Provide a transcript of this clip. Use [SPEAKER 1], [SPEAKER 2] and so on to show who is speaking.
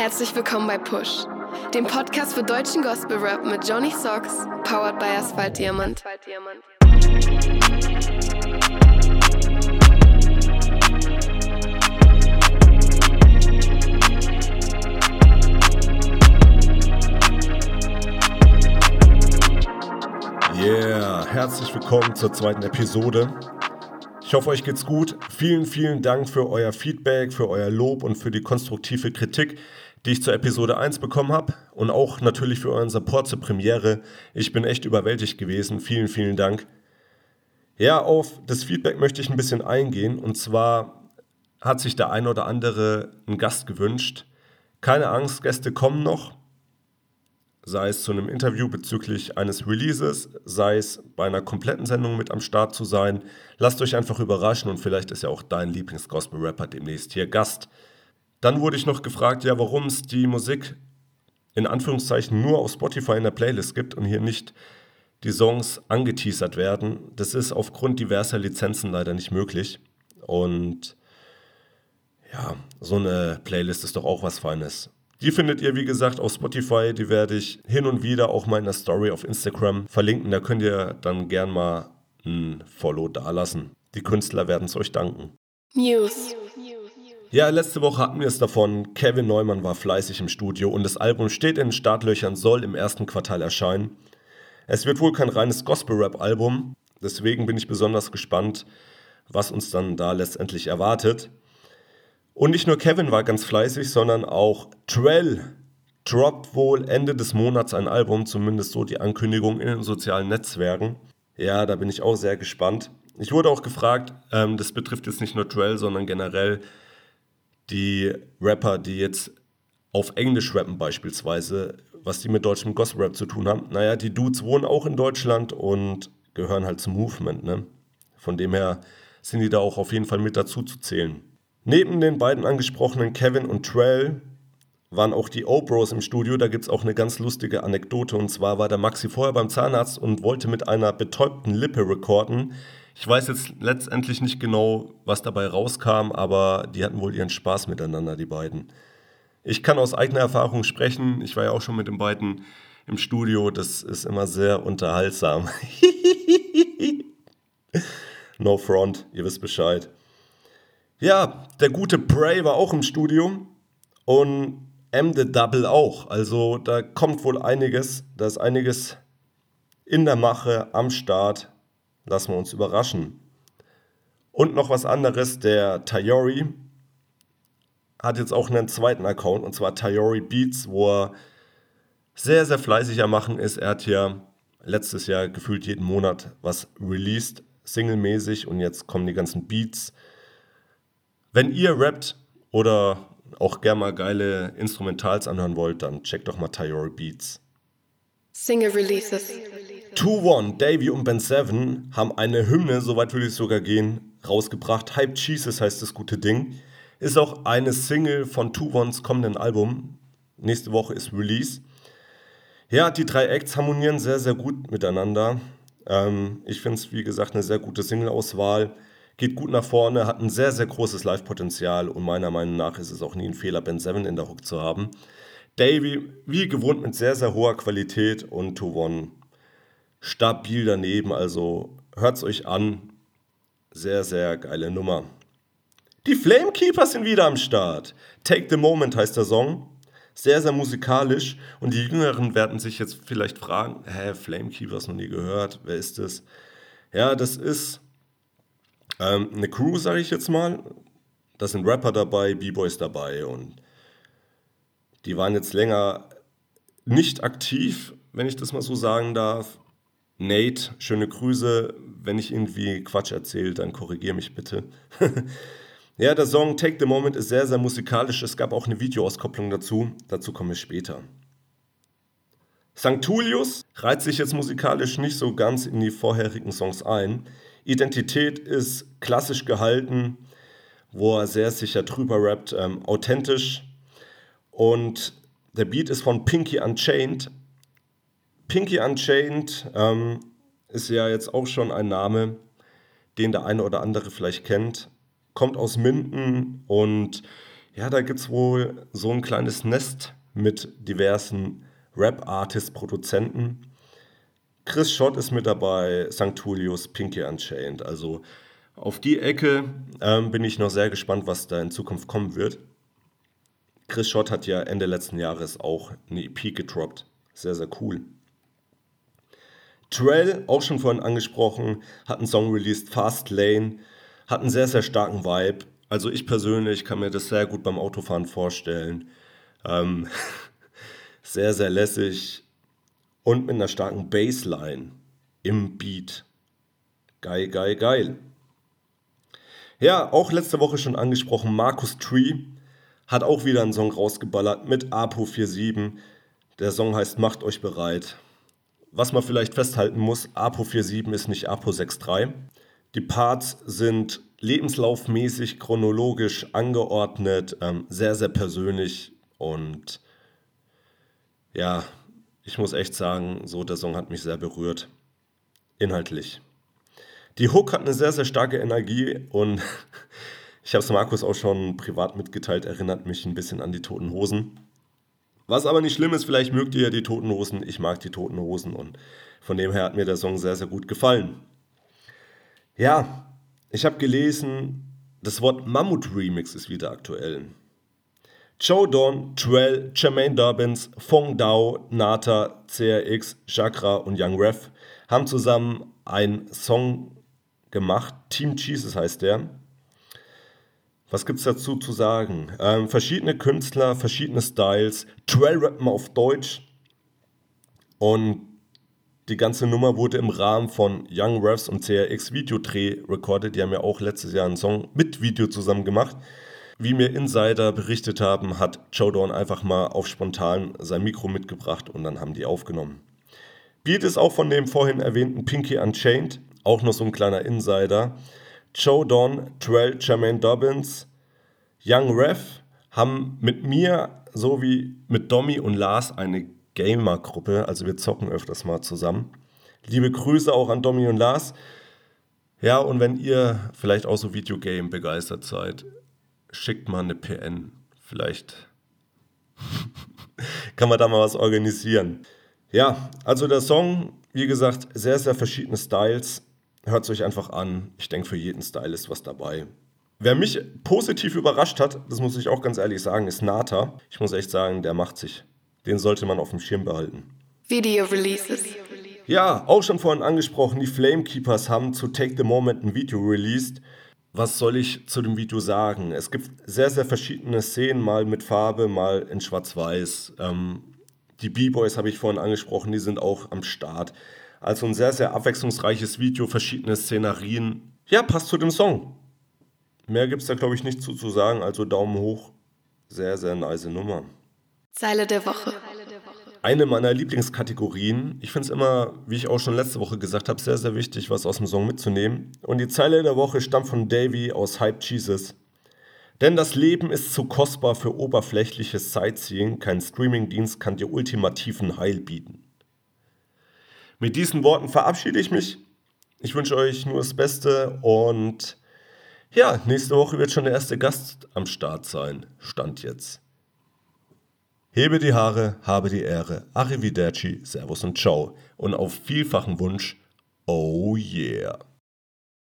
[SPEAKER 1] Herzlich willkommen bei Push, dem Podcast für deutschen Gospel Rap mit Johnny Socks, powered by Asphalt Diamant.
[SPEAKER 2] Yeah, herzlich willkommen zur zweiten Episode. Ich hoffe, euch geht's gut. Vielen, vielen Dank für euer Feedback, für euer Lob und für die konstruktive Kritik, die ich zur Episode 1 bekommen habe. Und auch natürlich für euren Support zur Premiere. Ich bin echt überwältigt gewesen. Vielen, vielen Dank. Ja, auf das Feedback möchte ich ein bisschen eingehen. Und zwar hat sich der ein oder andere einen Gast gewünscht. Keine Angst, Gäste kommen noch sei es zu einem Interview bezüglich eines Releases, sei es bei einer kompletten Sendung mit am Start zu sein. Lasst euch einfach überraschen und vielleicht ist ja auch dein Lieblings-Gospel-Rapper demnächst hier Gast. Dann wurde ich noch gefragt, ja, warum es die Musik in Anführungszeichen nur auf Spotify in der Playlist gibt und hier nicht die Songs angeteasert werden. Das ist aufgrund diverser Lizenzen leider nicht möglich. Und ja, so eine Playlist ist doch auch was Feines. Die findet ihr, wie gesagt, auf Spotify. Die werde ich hin und wieder auch mal in der Story auf Instagram verlinken. Da könnt ihr dann gern mal ein Follow dalassen. Die Künstler werden es euch danken. News. Ja, letzte Woche hatten wir es davon. Kevin Neumann war fleißig im Studio und das Album steht in den Startlöchern, soll im ersten Quartal erscheinen. Es wird wohl kein reines Gospel-Rap-Album, deswegen bin ich besonders gespannt, was uns dann da letztendlich erwartet. Und nicht nur Kevin war ganz fleißig, sondern auch Trell droppt wohl Ende des Monats ein Album, zumindest so die Ankündigung in den sozialen Netzwerken. Ja, da bin ich auch sehr gespannt. Ich wurde auch gefragt, ähm, das betrifft jetzt nicht nur Trell, sondern generell die Rapper, die jetzt auf Englisch rappen beispielsweise, was die mit deutschem Gospel Rap zu tun haben. Naja, die Dudes wohnen auch in Deutschland und gehören halt zum Movement, ne? Von dem her sind die da auch auf jeden Fall mit dazu zu zählen. Neben den beiden angesprochenen Kevin und Trell waren auch die O-Bros im Studio. Da gibt es auch eine ganz lustige Anekdote. Und zwar war der Maxi vorher beim Zahnarzt und wollte mit einer betäubten Lippe recorden. Ich weiß jetzt letztendlich nicht genau, was dabei rauskam, aber die hatten wohl ihren Spaß miteinander, die beiden. Ich kann aus eigener Erfahrung sprechen. Ich war ja auch schon mit den beiden im Studio. Das ist immer sehr unterhaltsam. no front, ihr wisst Bescheid. Ja, der gute Prey war auch im Studio und M The Double auch. Also da kommt wohl einiges, da ist einiges in der Mache, am Start. Lassen wir uns überraschen. Und noch was anderes, der Tayori hat jetzt auch einen zweiten Account und zwar Tayori Beats, wo er sehr, sehr fleißig am Machen ist. Er hat ja letztes Jahr gefühlt jeden Monat was released, singlemäßig und jetzt kommen die ganzen Beats wenn ihr rappt oder auch gerne mal geile Instrumentals anhören wollt, dann checkt doch mal Tayori Beats.
[SPEAKER 1] Single Releases.
[SPEAKER 2] 2-1, Davy und Ben 7 haben eine Hymne, soweit würde ich sogar gehen, rausgebracht. Hype Jesus heißt das gute Ding. Ist auch eine Single von 2-1s kommenden Album. Nächste Woche ist Release. Ja, die drei Acts harmonieren sehr, sehr gut miteinander. Ähm, ich finde es, wie gesagt, eine sehr gute Single-Auswahl geht gut nach vorne, hat ein sehr, sehr großes Live-Potenzial und meiner Meinung nach ist es auch nie ein Fehler, Ben 7 in der Hook zu haben. Davy, wie gewohnt, mit sehr, sehr hoher Qualität und To One stabil daneben, also hört es euch an. Sehr, sehr geile Nummer. Die Flamekeepers sind wieder am Start. Take the Moment heißt der Song. Sehr, sehr musikalisch. Und die Jüngeren werden sich jetzt vielleicht fragen: Hä, Flamekeepers noch nie gehört? Wer ist das? Ja, das ist ähm, eine Crew, sage ich jetzt mal. Da sind Rapper dabei, B-Boys dabei und die waren jetzt länger nicht aktiv, wenn ich das mal so sagen darf. Nate, schöne Grüße. Wenn ich irgendwie Quatsch erzähle, dann korrigiere mich bitte. ja, der Song Take the Moment ist sehr, sehr musikalisch. Es gab auch eine Videoauskopplung dazu. Dazu komme ich später. St. Julius reiht sich jetzt musikalisch nicht so ganz in die vorherigen Songs ein. Identität ist klassisch gehalten, wo er sehr sicher drüber rappt, ähm, authentisch. Und der Beat ist von Pinky Unchained. Pinky Unchained ähm, ist ja jetzt auch schon ein Name, den der eine oder andere vielleicht kennt. Kommt aus Minden und Ja, da gibt es wohl so ein kleines Nest mit diversen Rap-Artists, Produzenten. Chris Schott ist mit dabei, St. Julius, Pinky Unchained. Also auf die Ecke ähm, bin ich noch sehr gespannt, was da in Zukunft kommen wird. Chris Schott hat ja Ende letzten Jahres auch eine EP gedroppt. Sehr, sehr cool. Trell, auch schon vorhin angesprochen, hat einen Song released, Fast Lane, hat einen sehr, sehr starken Vibe. Also ich persönlich kann mir das sehr gut beim Autofahren vorstellen. Ähm, sehr, sehr lässig und mit einer starken Bassline im Beat. Geil, geil, geil. Ja, auch letzte Woche schon angesprochen, Markus Tree hat auch wieder einen Song rausgeballert mit Apo 47. Der Song heißt Macht euch bereit. Was man vielleicht festhalten muss, Apo 47 ist nicht Apo 63. Die Parts sind lebenslaufmäßig, chronologisch angeordnet, ähm, sehr, sehr persönlich und ja, ich muss echt sagen, so der Song hat mich sehr berührt. Inhaltlich. Die Hook hat eine sehr, sehr starke Energie und ich habe es Markus auch schon privat mitgeteilt, erinnert mich ein bisschen an die Toten Hosen. Was aber nicht schlimm ist, vielleicht mögt ihr ja die Toten Hosen, ich mag die Toten Hosen und von dem her hat mir der Song sehr, sehr gut gefallen. Ja, ich habe gelesen, das Wort Mammut-Remix ist wieder aktuell. Joe Don, Trell, Jermaine Dobbins, Fong Dao, Nata, CRX, Chakra und Young Ref haben zusammen einen Song gemacht. Team Jesus heißt der. Was gibt es dazu zu sagen? Ähm, verschiedene Künstler, verschiedene Styles. Trell rappen auf Deutsch. Und die ganze Nummer wurde im Rahmen von Young Refs und CRX Videodreh recorded. Die haben ja auch letztes Jahr einen Song mit Video zusammen gemacht. Wie mir Insider berichtet haben, hat Joe Dawn einfach mal auf spontan sein Mikro mitgebracht und dann haben die aufgenommen. Beat ist auch von dem vorhin erwähnten Pinky Unchained, auch noch so ein kleiner Insider. Joe Dawn, Trell, Jermaine Dobbins, Young Ref haben mit mir sowie mit Domi und Lars eine Gamer-Gruppe, also wir zocken öfters mal zusammen. Liebe Grüße auch an Domi und Lars. Ja, und wenn ihr vielleicht auch so Videogame begeistert seid, schickt mal eine PN. Vielleicht kann man da mal was organisieren. Ja, also der Song, wie gesagt, sehr, sehr verschiedene Styles. Hört es euch einfach an. Ich denke, für jeden Style ist was dabei. Wer mich positiv überrascht hat, das muss ich auch ganz ehrlich sagen, ist Nata. Ich muss echt sagen, der macht sich. Den sollte man auf dem Schirm behalten.
[SPEAKER 1] Video Releases.
[SPEAKER 2] Ja, auch schon vorhin angesprochen, die Flamekeepers haben zu Take the Moment ein Video released. Was soll ich zu dem Video sagen? Es gibt sehr, sehr verschiedene Szenen, mal mit Farbe, mal in Schwarz-Weiß. Ähm, die B-Boys habe ich vorhin angesprochen, die sind auch am Start. Also ein sehr, sehr abwechslungsreiches Video, verschiedene Szenarien. Ja, passt zu dem Song. Mehr gibt es da, glaube ich, nicht zu, zu sagen. Also Daumen hoch. Sehr, sehr nice Nummer.
[SPEAKER 1] Zeile der Woche.
[SPEAKER 2] Eine meiner Lieblingskategorien. Ich finde es immer, wie ich auch schon letzte Woche gesagt habe, sehr, sehr wichtig, was aus dem Song mitzunehmen. Und die Zeile der Woche stammt von Davy aus Hype Jesus. Denn das Leben ist zu kostbar für oberflächliches Sightseeing. Kein Streamingdienst kann dir ultimativen Heil bieten. Mit diesen Worten verabschiede ich mich. Ich wünsche euch nur das Beste und ja, nächste Woche wird schon der erste Gast am Start sein. Stand jetzt. Hebe die Haare, habe die Ehre. Arrivederci, Servus und Ciao. Und auf vielfachen Wunsch, oh yeah.